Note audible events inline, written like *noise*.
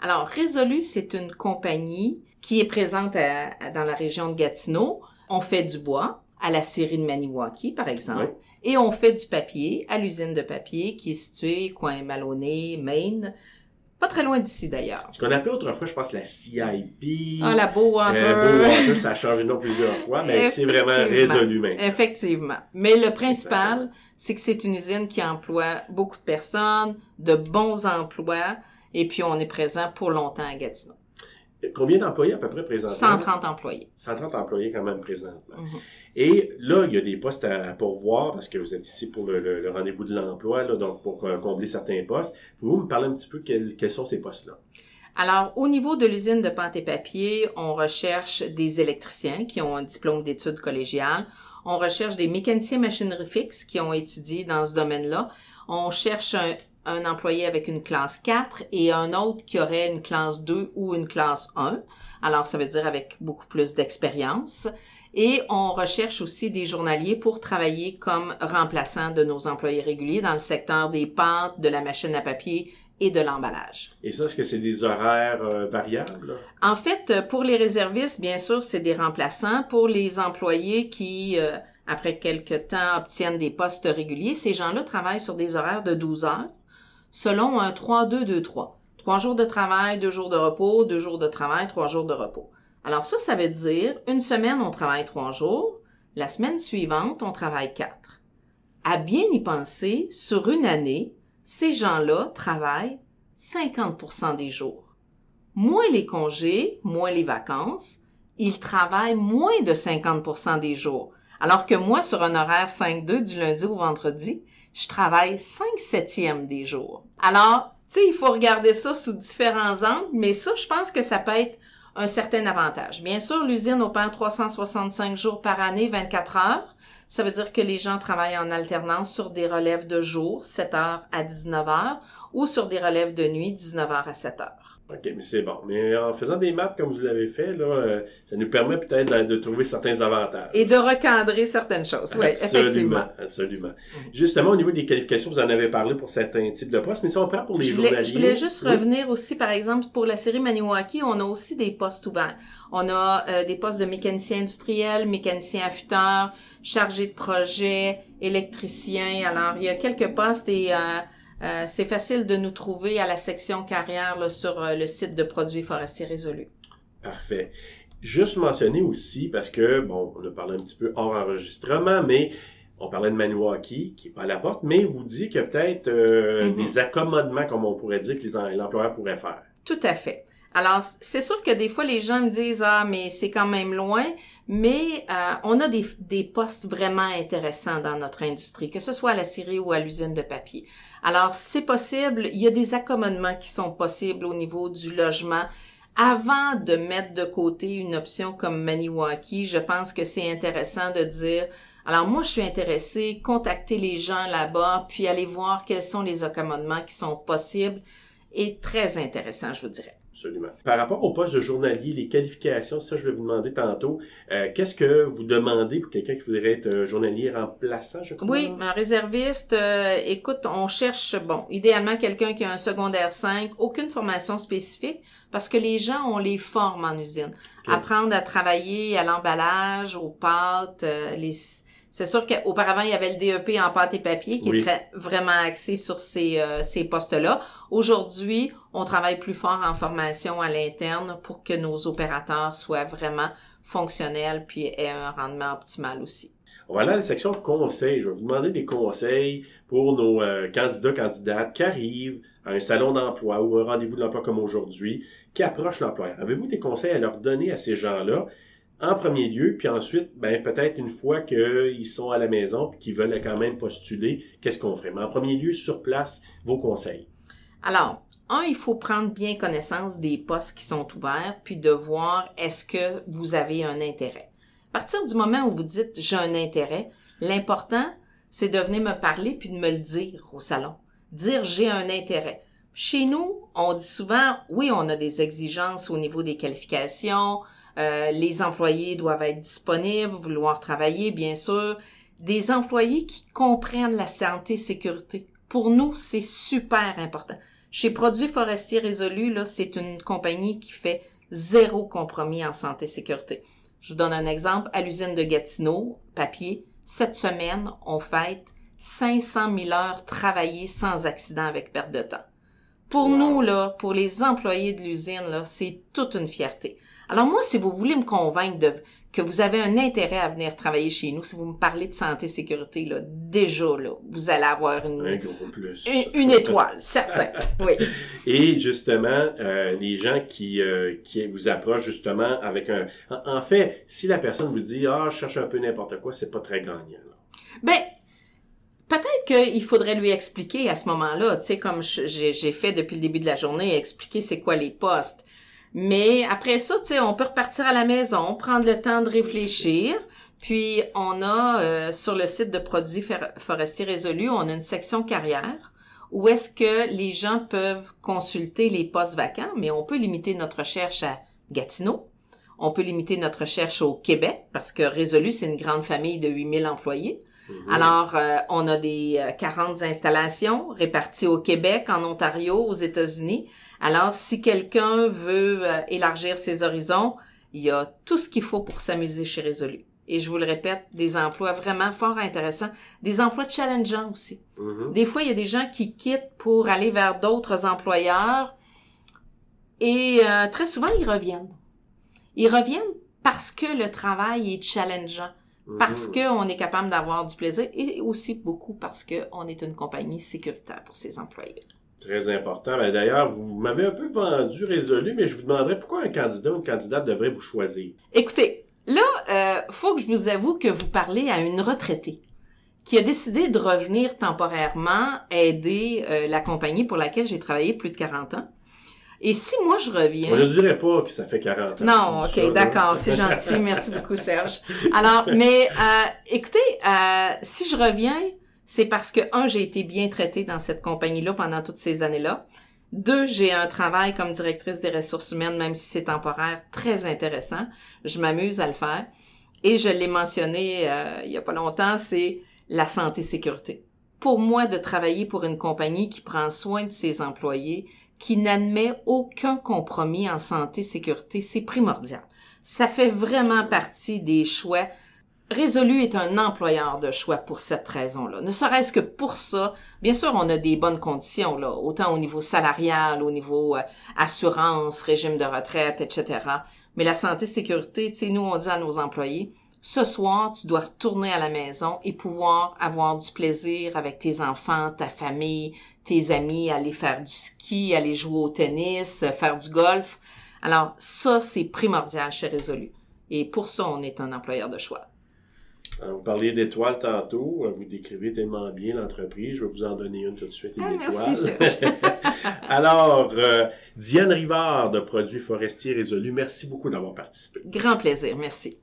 Alors, Résolu, c'est une compagnie qui est présente dans la région de Gatineau. On fait du bois à la série de Maniwaki, par exemple, et on fait du papier à l'usine de papier qui est située coin Maloney, Maine, pas très loin d'ici d'ailleurs. Ce qu'on appelait autrefois, je pense, la CIP. Ah, la Bowater. Euh, ça a changé de nom plusieurs fois, mais c'est vraiment résolu maintenant. Effectivement. Mais le principal, c'est que c'est une usine qui emploie beaucoup de personnes, de bons emplois, et puis on est présent pour longtemps à Gatineau. Combien d'employés à peu près présentement? 130 employés. 130 employés quand même présentement. Mhm. Et là, il y a des postes à pourvoir parce que vous êtes ici pour le, rendez-vous de l'emploi, donc pour euh, combler certains postes. Pouvez-vous me parler un petit peu quels, sont ces postes-là? Alors, au niveau de l'usine de pâte et papier, on recherche des électriciens qui ont un diplôme d'études collégiales. On recherche des mécaniciens machinerie fixe qui ont étudié dans ce domaine-là. On cherche un, un employé avec une classe 4 et un autre qui aurait une classe 2 ou une classe 1. Alors, ça veut dire avec beaucoup plus d'expérience. Et on recherche aussi des journaliers pour travailler comme remplaçants de nos employés réguliers dans le secteur des pâtes, de la machine à papier et de l'emballage. Et ça, est-ce que c'est des horaires euh, variables? En fait, pour les réservistes, bien sûr, c'est des remplaçants. Pour les employés qui, euh, après quelques temps, obtiennent des postes réguliers, ces gens-là travaillent sur des horaires de 12 heures selon un 3-2-2-3. Trois jours de travail, deux jours de repos, deux jours de travail, trois jours de repos. Alors ça, ça veut dire une semaine, on travaille trois jours, la semaine suivante, on travaille quatre. À bien y penser, sur une année, ces gens-là travaillent 50% des jours. Moins les congés, moins les vacances, ils travaillent moins de 50% des jours. Alors que moi, sur un horaire 5-2 du lundi au vendredi, je travaille 5 septièmes des jours. Alors, tu sais, il faut regarder ça sous différents angles, mais ça, je pense que ça peut être un certain avantage. Bien sûr, l'usine opère 365 jours par année, 24 heures. Ça veut dire que les gens travaillent en alternance sur des relèves de jour, 7 heures à 19 heures, ou sur des relèves de nuit, 19 heures à 7 heures. OK, mais c'est bon. Mais en faisant des maths comme vous l'avez fait, là, euh, ça nous permet peut-être de, trouver certains avantages. Et de recadrer certaines choses, oui, effectivement. Absolument. Justement, au niveau des qualifications, vous en avez parlé pour certains types de postes, mais si on prend pour les je journaliers... je voulais juste revenir aussi, par exemple, pour la série Maniwaki, on a aussi des postes ouverts. On a euh, des postes de mécanicien industriel, mécanicien affûteur, chargé de projet, électricien. Alors, il y a quelques postes et... Euh, euh, c'est facile de nous trouver à la section carrière sur euh, le site de Produits forestiers résolus. Parfait. Juste mentionner aussi, parce que, bon, on a parlé un petit peu hors enregistrement, mais on parlait de Maniwaki, qui est pas à la porte, mais vous dit qu'il y a peut-être euh, mm-hmm. des accommodements, comme on pourrait dire, que l'employeur pourrait faire. Tout à fait. Alors, c'est sûr que des fois, les gens me disent, ah, mais c'est quand même loin, mais on a des, des postes vraiment intéressants dans notre industrie, que ce soit à la scierie ou à l'usine de papier. Alors, c'est possible, il y a des accommodements qui sont possibles au niveau du logement. Avant de mettre de côté une option comme Maniwaki, je pense que c'est intéressant de dire, alors moi je suis intéressé, contacter les gens là-bas, puis aller voir quels sont les accommodements qui sont possibles, est très intéressant, je vous dirais. Absolument. Par rapport au poste de journalier, les qualifications, ça je vais vous demander tantôt. Euh, qu'est-ce que vous demandez pour quelqu'un qui voudrait être euh, journalier remplaçant, je crois? Oui, un réserviste, euh, écoute, on cherche, bon, idéalement quelqu'un qui a un secondaire 5, aucune formation spécifique, parce que les gens, on les forme en usine. Apprendre à travailler à l'emballage, aux pâtes, les c'est sûr qu'auparavant, il y avait le DEP en pâte et papier qui est vraiment axé sur ces, euh, ces postes-là. Aujourd'hui, on travaille plus fort en formation à l'interne pour que nos opérateurs soient vraiment fonctionnels puis aient un rendement optimal aussi. On va aller à la section conseils. Je vais vous demander des conseils pour nos euh, candidats, candidates qui arrivent à un salon d'emploi ou un rendez-vous de l'emploi comme aujourd'hui, qui approchent l'employeur. Avez-vous des conseils à leur donner à ces gens-là en premier lieu, puis ensuite, ben peut-être une fois qu'ils sont à la maison puis qu'ils veulent quand même postuler, qu'est-ce qu'on ferait? Mais en premier lieu, sur place, vos conseils. Alors, un, il faut prendre bien connaissance des postes qui sont ouverts, puis de voir est-ce que vous avez un intérêt. À partir du moment où vous dites j'ai un intérêt, l'important, c'est de venir me parler puis de me le dire au salon. Dire j'ai un intérêt. Chez nous, on dit souvent, oui, on a des exigences au niveau des qualifications, euh, les employés doivent être disponibles, vouloir travailler, bien sûr. Des employés qui comprennent la santé sécurité. Pour nous, c'est super important. Chez Produits Forestiers Résolus, là, c'est une compagnie qui fait zéro compromis en santé et sécurité. Je vous donne un exemple. À l'usine de Gatineau, papier, cette semaine, on fête 500 000 heures travaillées sans accident avec perte de temps. Pour nous, là, pour les employés de l'usine, là, c'est toute une fierté. Alors moi, si vous voulez me convaincre de, que vous avez un intérêt à venir travailler chez nous, si vous me parlez de santé et sécurité, là, déjà, là, vous allez avoir une, Un gros plus. une, une étoile, certain. *laughs* Oui. Et justement, euh, les gens qui, euh, qui vous approchent justement avec un... En, fait, si la personne vous dit « Ah, je cherche un peu n'importe quoi », c'est pas très gagnant. là. Ben, peut-être qu'il faudrait lui expliquer à ce moment-là, tu sais, comme j'ai fait depuis le début de la journée, expliquer c'est quoi les postes. Mais après ça, tu sais, on peut repartir à la maison, prendre le temps de réfléchir. Puis on a euh, sur le site de produits forestiers résolus, on a une section carrière où est-ce que les gens peuvent consulter les postes vacants, mais on peut limiter notre recherche à Gatineau. On peut limiter notre recherche au Québec parce que Résolu, c'est une grande famille de 8000 employés. Mhm. Alors, euh, on a des euh, 40 installations réparties au Québec, en Ontario, aux États-Unis. Alors, si quelqu'un veut euh, élargir ses horizons, il y a tout ce qu'il faut pour s'amuser chez Résolu. Et je vous le répète, des emplois vraiment fort intéressants, des emplois challengeants aussi. Mhm. Des fois, il y a des gens qui quittent pour aller vers d'autres employeurs et euh, très souvent, ils reviennent. Ils reviennent parce que le travail est challengeant parce Mhm. qu'on est capable d'avoir du plaisir et aussi beaucoup parce qu'on est une compagnie sécuritaire pour ses employés. Très important. Ben, D'ailleurs, vous m'avez un peu vendu résolu, mais je vous demanderais pourquoi un candidat ou une candidate devrait vous choisir. Écoutez, là, euh, faut que je vous avoue que vous parlez à une retraitée qui a décidé de revenir temporairement aider euh, la compagnie pour laquelle j'ai travaillé plus de 40 ans. Et si moi je reviens... On ne dirait pas que ça fait 40 ans. Non, ok, d'accord, c'est gentil, merci beaucoup Serge. Alors, mais euh, écoutez, euh, si je reviens, c'est parce que un, j'ai été bien traitée dans cette compagnie-là pendant toutes ces années-là. Deux, j'ai un travail comme directrice des ressources humaines, même si c'est temporaire, très intéressant. Je m'amuse à le faire. Et je l'ai mentionné euh, il y a pas longtemps, c'est la santé-sécurité. Pour moi, de travailler pour une compagnie qui prend soin de ses employés, qui n'admet aucun compromis en santé-sécurité, c'est primordial. Ça fait vraiment partie des choix. Résolu est un employeur de choix pour cette raison-là. Ne serait-ce que pour ça, bien sûr, on a des bonnes conditions, là, autant au niveau salarial, au niveau euh, assurance, régime de retraite, etc. Mais la santé-sécurité, tu sais, nous, on dit à nos employés, ce soir, tu dois retourner à la maison et pouvoir avoir du plaisir avec tes enfants, ta famille, tes amis, aller faire du ski, aller jouer au tennis, euh, faire du golf. Alors, ça, c'est primordial chez Résolu. Et pour ça, on est un employeur de choix. Alors, vous parliez d'étoiles tantôt. Vous décrivez tellement bien l'entreprise. Je vais vous en donner une tout de suite, une Ah, étoile. merci. *laughs* *laughs* Alors, euh, Diane Rivard de Produits Forestiers Résolus, merci beaucoup d'avoir participé. Grand plaisir. Merci.